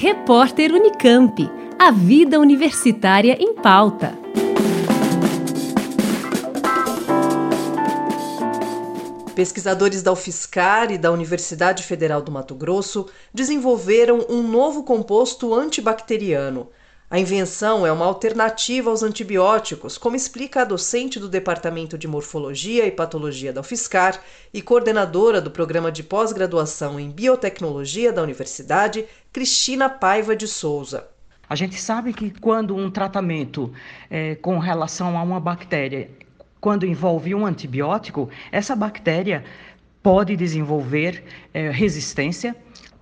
Repórter Unicamp. A vida universitária em pauta. Pesquisadores da UFSCar e da Universidade Federal do Mato Grosso desenvolveram um novo composto antibacteriano. A invenção é uma alternativa aos antibióticos, como explica a docente do Departamento de Morfologia e Patologia da UFSCar e coordenadora do programa de pós-graduação em biotecnologia da universidade, Cristina Paiva de Souza. A gente sabe que quando um tratamento é, com relação a uma bactéria, quando envolve um antibiótico, essa bactéria pode desenvolver é, resistência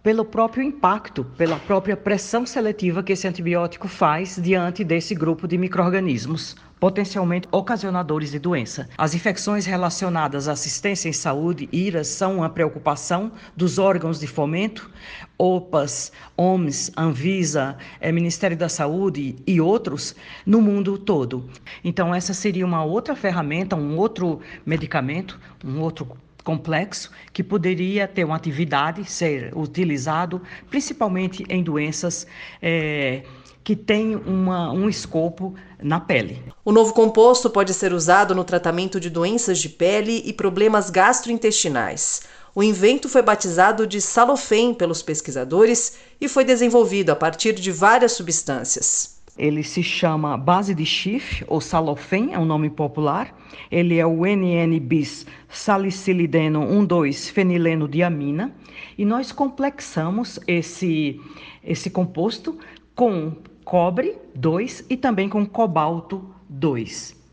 pelo próprio impacto, pela própria pressão seletiva que esse antibiótico faz diante desse grupo de microrganismos potencialmente ocasionadores de doença. As infecções relacionadas à assistência em saúde, IRAS, são uma preocupação dos órgãos de fomento, OPAS, OMS, Anvisa, é, Ministério da Saúde e outros no mundo todo. Então essa seria uma outra ferramenta, um outro medicamento, um outro complexo que poderia ter uma atividade, ser utilizado principalmente em doenças é, que têm um escopo na pele. O novo composto pode ser usado no tratamento de doenças de pele e problemas gastrointestinais. O invento foi batizado de Salofen pelos pesquisadores e foi desenvolvido a partir de várias substâncias. Ele se chama base de chifre, ou salofen, é um nome popular. Ele é o NN-bis salicilideno 1,2-fenileno diamina. E nós complexamos esse, esse composto com cobre 2 e também com cobalto 2.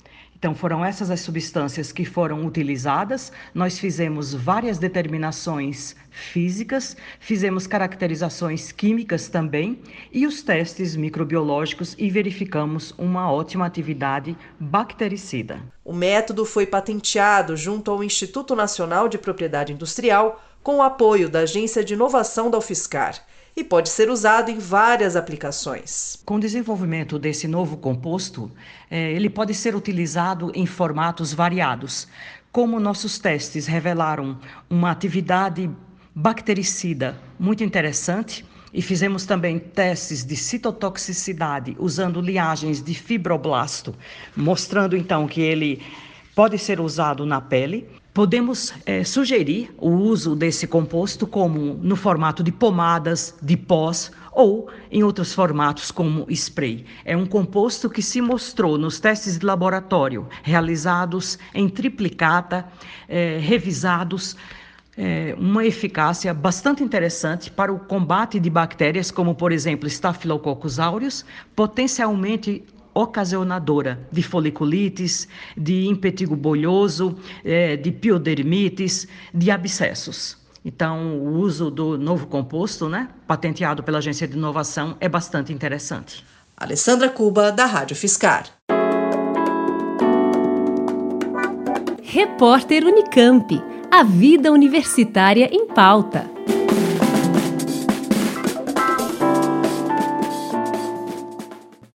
Então, foram essas as substâncias que foram utilizadas. Nós fizemos várias determinações físicas, fizemos caracterizações químicas também e os testes microbiológicos e verificamos uma ótima atividade bactericida. O método foi patenteado junto ao Instituto Nacional de Propriedade Industrial com o apoio da Agência de Inovação da UFSCar e pode ser usado em várias aplicações. Com o desenvolvimento desse novo composto, é, ele pode ser utilizado em formatos variados. Como nossos testes revelaram uma atividade bactericida muito interessante, e fizemos também testes de citotoxicidade usando liagens de fibroblasto, mostrando então que ele pode ser usado na pele. Podemos é, sugerir o uso desse composto como no formato de pomadas, de pós ou em outros formatos como spray. É um composto que se mostrou nos testes de laboratório realizados em triplicata, é, revisados, é, uma eficácia bastante interessante para o combate de bactérias como, por exemplo, Staphylococcus aureus, potencialmente ocasionadora de foliculites, de impetigo bolhoso, é, de piodermites, de abscessos. Então, o uso do novo composto, né, patenteado pela Agência de Inovação, é bastante interessante. Alessandra Cuba, da Rádio Fiscar. Repórter Unicamp. A vida universitária em pauta.